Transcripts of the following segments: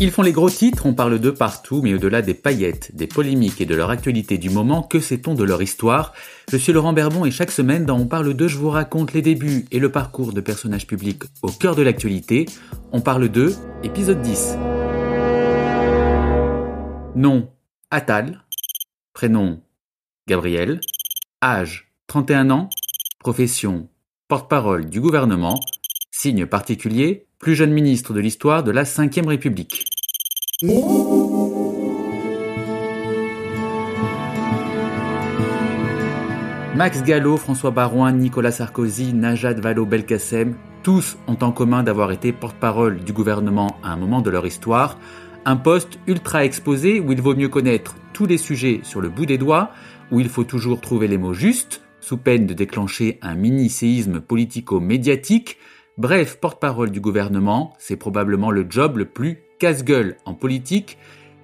Ils font les gros titres, on parle d'eux partout, mais au-delà des paillettes, des polémiques et de leur actualité du moment, que sait-on de leur histoire? Suis Laurent Berbon et chaque semaine dans On parle d'eux, je vous raconte les débuts et le parcours de personnages publics au cœur de l'actualité. On parle d'eux, épisode 10. Nom, Attal. Prénom, Gabriel. Âge, 31 ans. Profession, porte-parole du gouvernement. Signe particulier, plus jeune ministre de l'histoire de la Ve République. Max Gallo, François Barouin, Nicolas Sarkozy, Najat Vallaud-Belkacem, tous ont en commun d'avoir été porte-parole du gouvernement à un moment de leur histoire, un poste ultra exposé où il vaut mieux connaître tous les sujets sur le bout des doigts, où il faut toujours trouver les mots justes, sous peine de déclencher un mini-séisme politico-médiatique, Bref, porte-parole du gouvernement, c'est probablement le job le plus casse-gueule en politique.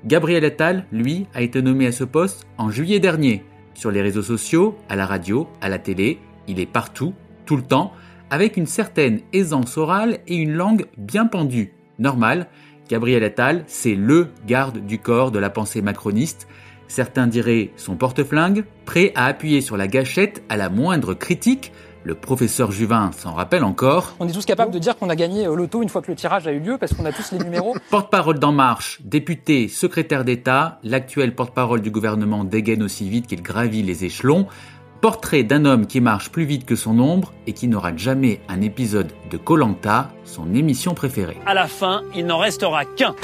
Gabriel Attal, lui, a été nommé à ce poste en juillet dernier. Sur les réseaux sociaux, à la radio, à la télé, il est partout, tout le temps, avec une certaine aisance orale et une langue bien pendue. Normal, Gabriel Attal, c'est LE garde du corps de la pensée macroniste. Certains diraient son porte-flingue, prêt à appuyer sur la gâchette à la moindre critique, le professeur Juvin s'en rappelle encore. On est tous capables de dire qu'on a gagné au loto une fois que le tirage a eu lieu parce qu'on a tous les numéros. Porte-parole d'En Marche, député, secrétaire d'État, l'actuel porte-parole du gouvernement dégaine aussi vite qu'il gravit les échelons. Portrait d'un homme qui marche plus vite que son ombre et qui n'aura jamais un épisode de Colanta, son émission préférée. À la fin, il n'en restera qu'un.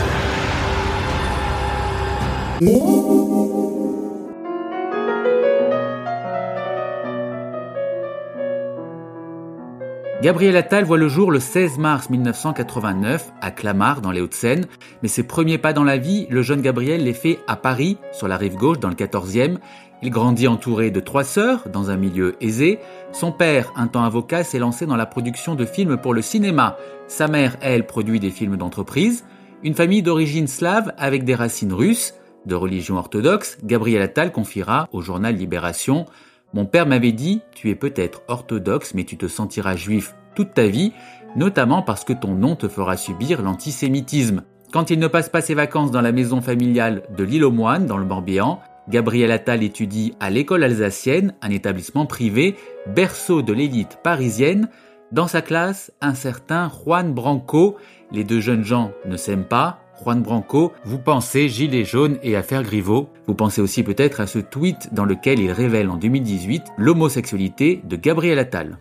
Gabriel Attal voit le jour le 16 mars 1989 à Clamart dans les Hauts-de-Seine, mais ses premiers pas dans la vie, le jeune Gabriel les fait à Paris, sur la rive gauche dans le 14e. Il grandit entouré de trois sœurs, dans un milieu aisé. Son père, un temps avocat, s'est lancé dans la production de films pour le cinéma. Sa mère, elle, produit des films d'entreprise. Une famille d'origine slave avec des racines russes, de religion orthodoxe, Gabriel Attal confiera au journal Libération mon père m'avait dit, tu es peut-être orthodoxe, mais tu te sentiras juif toute ta vie, notamment parce que ton nom te fera subir l'antisémitisme. Quand il ne passe pas ses vacances dans la maison familiale de l'île aux Moines, dans le Morbihan, Gabriel Attal étudie à l'école alsacienne, un établissement privé, berceau de l'élite parisienne. Dans sa classe, un certain Juan Branco. Les deux jeunes gens ne s'aiment pas, Juan Branco, vous pensez Gilet jaune et affaire Griveaux. Vous pensez aussi peut-être à ce tweet dans lequel il révèle en 2018 l'homosexualité de Gabriel Attal.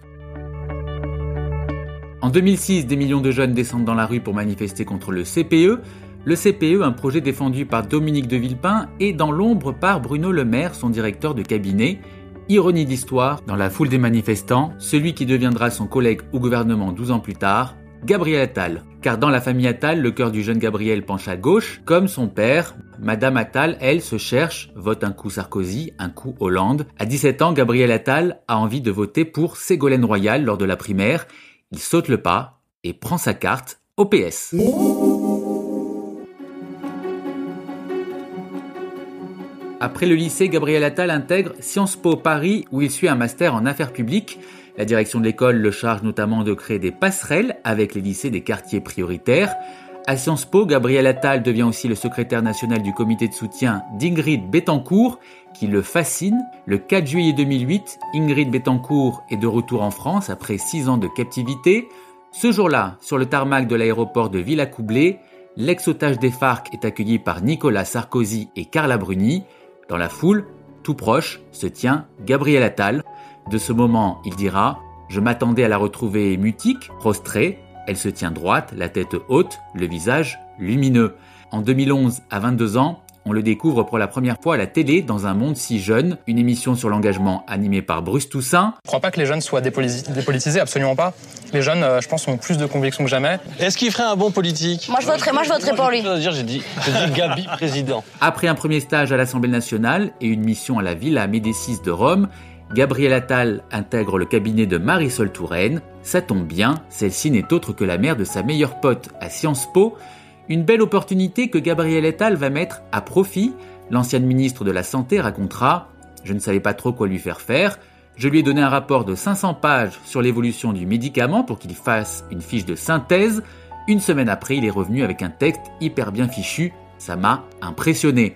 En 2006, des millions de jeunes descendent dans la rue pour manifester contre le CPE. Le CPE, un projet défendu par Dominique de Villepin et dans l'ombre par Bruno Le Maire, son directeur de cabinet. Ironie d'histoire, dans la foule des manifestants, celui qui deviendra son collègue au gouvernement 12 ans plus tard, Gabriel Attal. Car dans la famille Attal, le cœur du jeune Gabriel penche à gauche, comme son père. Madame Attal, elle, se cherche, vote un coup Sarkozy, un coup Hollande. À 17 ans, Gabriel Attal a envie de voter pour Ségolène Royal lors de la primaire. Il saute le pas et prend sa carte au PS. Après le lycée, Gabriel Attal intègre Sciences Po Paris où il suit un master en affaires publiques. La direction de l'école le charge notamment de créer des passerelles avec les lycées des quartiers prioritaires. À Sciences Po, Gabriel Attal devient aussi le secrétaire national du comité de soutien d'Ingrid Betancourt, qui le fascine. Le 4 juillet 2008, Ingrid Betancourt est de retour en France après six ans de captivité. Ce jour-là, sur le tarmac de l'aéroport de Villacoublay, l'ex-otage des FARC est accueilli par Nicolas Sarkozy et Carla Bruni. Dans la foule, tout proche, se tient Gabriel Attal. De ce moment, il dira Je m'attendais à la retrouver mutique, prostrée. Elle se tient droite, la tête haute, le visage lumineux. En 2011, à 22 ans, on le découvre pour la première fois à la télé dans un monde si jeune, une émission sur l'engagement animée par Bruce Toussaint. Je crois pas que les jeunes soient dépolitisés, absolument pas. Les jeunes, euh, je pense, ont plus de convictions que jamais. Est-ce qu'il ferait un bon politique? Moi je voterais, moi je voterais pour lui. J'ai dit, dit Gabi président. Après un premier stage à l'Assemblée nationale et une mission à la Villa Médicis de Rome, Gabriel Attal intègre le cabinet de Marisol Touraine. Ça tombe bien, celle-ci n'est autre que la mère de sa meilleure pote à Sciences Po. Une belle opportunité que Gabriel Attal va mettre à profit. L'ancienne ministre de la Santé racontera Je ne savais pas trop quoi lui faire faire. Je lui ai donné un rapport de 500 pages sur l'évolution du médicament pour qu'il fasse une fiche de synthèse. Une semaine après, il est revenu avec un texte hyper bien fichu. Ça m'a impressionné.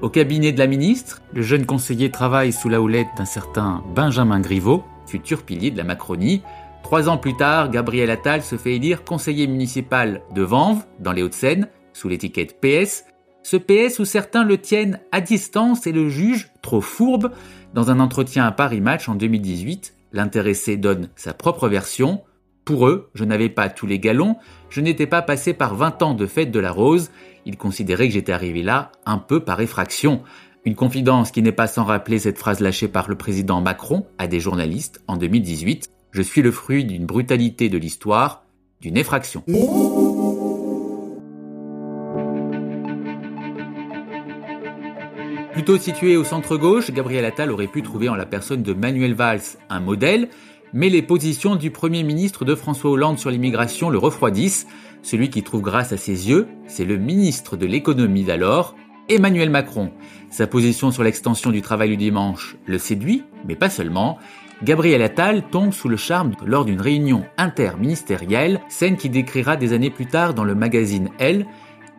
Au cabinet de la ministre, le jeune conseiller travaille sous la houlette d'un certain Benjamin Griveaux, futur pilier de la Macronie. Trois ans plus tard, Gabriel Attal se fait élire conseiller municipal de Vanves, dans les Hauts-de-Seine, sous l'étiquette PS. Ce PS où certains le tiennent à distance et le jugent trop fourbe. Dans un entretien à Paris Match en 2018, l'intéressé donne sa propre version. Pour eux, je n'avais pas tous les galons, je n'étais pas passé par 20 ans de fête de la rose, ils considéraient que j'étais arrivé là un peu par effraction. Une confidence qui n'est pas sans rappeler cette phrase lâchée par le président Macron à des journalistes en 2018. Je suis le fruit d'une brutalité de l'histoire, d'une effraction. Plutôt situé au centre-gauche, Gabriel Attal aurait pu trouver en la personne de Manuel Valls un modèle, mais les positions du Premier ministre de François Hollande sur l'immigration le refroidissent. Celui qui trouve grâce à ses yeux, c'est le ministre de l'économie d'alors, Emmanuel Macron. Sa position sur l'extension du travail du dimanche le séduit, mais pas seulement. Gabriel Attal tombe sous le charme lors d'une réunion interministérielle, scène qui décrira des années plus tard dans le magazine Elle.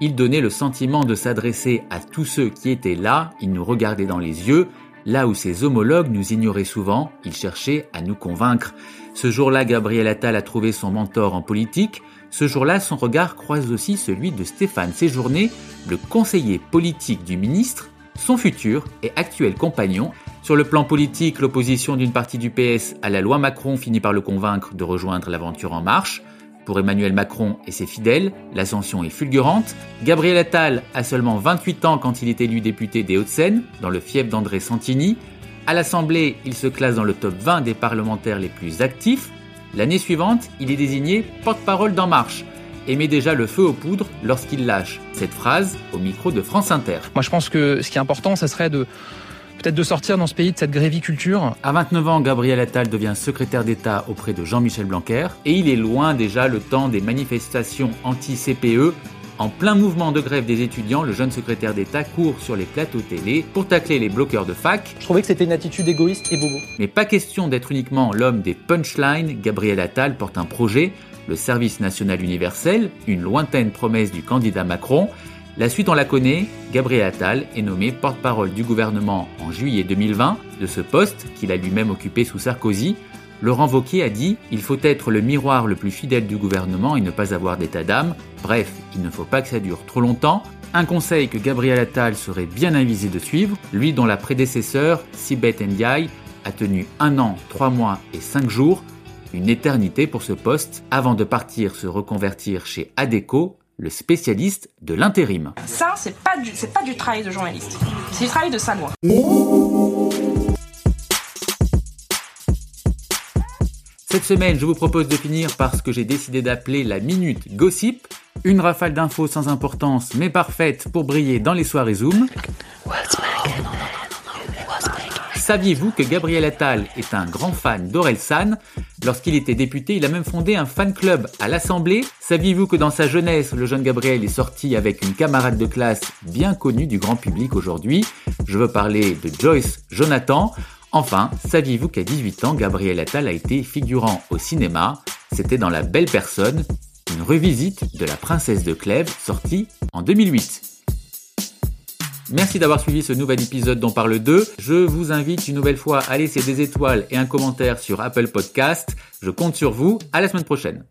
Il donnait le sentiment de s'adresser à tous ceux qui étaient là, il nous regardait dans les yeux, Là où ses homologues nous ignoraient souvent, il cherchait à nous convaincre. Ce jour-là, Gabriel Attal a trouvé son mentor en politique. Ce jour-là, son regard croise aussi celui de Stéphane Séjourné, le conseiller politique du ministre, son futur et actuel compagnon. Sur le plan politique, l'opposition d'une partie du PS à la loi Macron finit par le convaincre de rejoindre l'aventure en marche. Pour Emmanuel Macron et ses fidèles, l'ascension est fulgurante. Gabriel Attal a seulement 28 ans quand il est élu député des Hauts-de-Seine, dans le fief d'André Santini. À l'Assemblée, il se classe dans le top 20 des parlementaires les plus actifs. L'année suivante, il est désigné porte-parole d'En Marche et met déjà le feu aux poudres lorsqu'il lâche cette phrase au micro de France Inter. Moi, je pense que ce qui est important, ce serait de peut-être de sortir dans ce pays de cette gréviculture. À 29 ans, Gabriel Attal devient secrétaire d'État auprès de Jean-Michel Blanquer et il est loin déjà le temps des manifestations anti-CPE. En plein mouvement de grève des étudiants, le jeune secrétaire d'État court sur les plateaux télé pour tacler les bloqueurs de fac. Je trouvais que c'était une attitude égoïste et bobo. Mais pas question d'être uniquement l'homme des punchlines, Gabriel Attal porte un projet, le service national universel, une lointaine promesse du candidat Macron. La suite, on la connaît. Gabriel Attal est nommé porte-parole du gouvernement en juillet 2020. De ce poste, qu'il a lui-même occupé sous Sarkozy, Laurent Wauquiez a dit Il faut être le miroir le plus fidèle du gouvernement et ne pas avoir d'état d'âme. Bref, il ne faut pas que ça dure trop longtemps. Un conseil que Gabriel Attal serait bien avisé de suivre, lui dont la prédécesseur, Sibeth Ndiaye, a tenu un an, trois mois et cinq jours, une éternité pour ce poste, avant de partir se reconvertir chez Adeco, le spécialiste de l'intérim. Ça, c'est pas du, c'est pas du travail de journaliste. C'est du travail de salaud. Cette semaine, je vous propose de finir par ce que j'ai décidé d'appeler la minute gossip, une rafale d'infos sans importance mais parfaite pour briller dans les soirées Zoom. Saviez-vous que Gabriel Attal est un grand fan d'Orelsan Lorsqu'il était député, il a même fondé un fan club à l'Assemblée. Saviez-vous que dans sa jeunesse, le jeune Gabriel est sorti avec une camarade de classe bien connue du grand public aujourd'hui? Je veux parler de Joyce Jonathan. Enfin, saviez-vous qu'à 18 ans, Gabriel Attal a été figurant au cinéma? C'était dans La Belle Personne, une revisite de La Princesse de Clèves sortie en 2008. Merci d'avoir suivi ce nouvel épisode dont parle 2. Je vous invite une nouvelle fois à laisser des étoiles et un commentaire sur Apple Podcast. Je compte sur vous. À la semaine prochaine.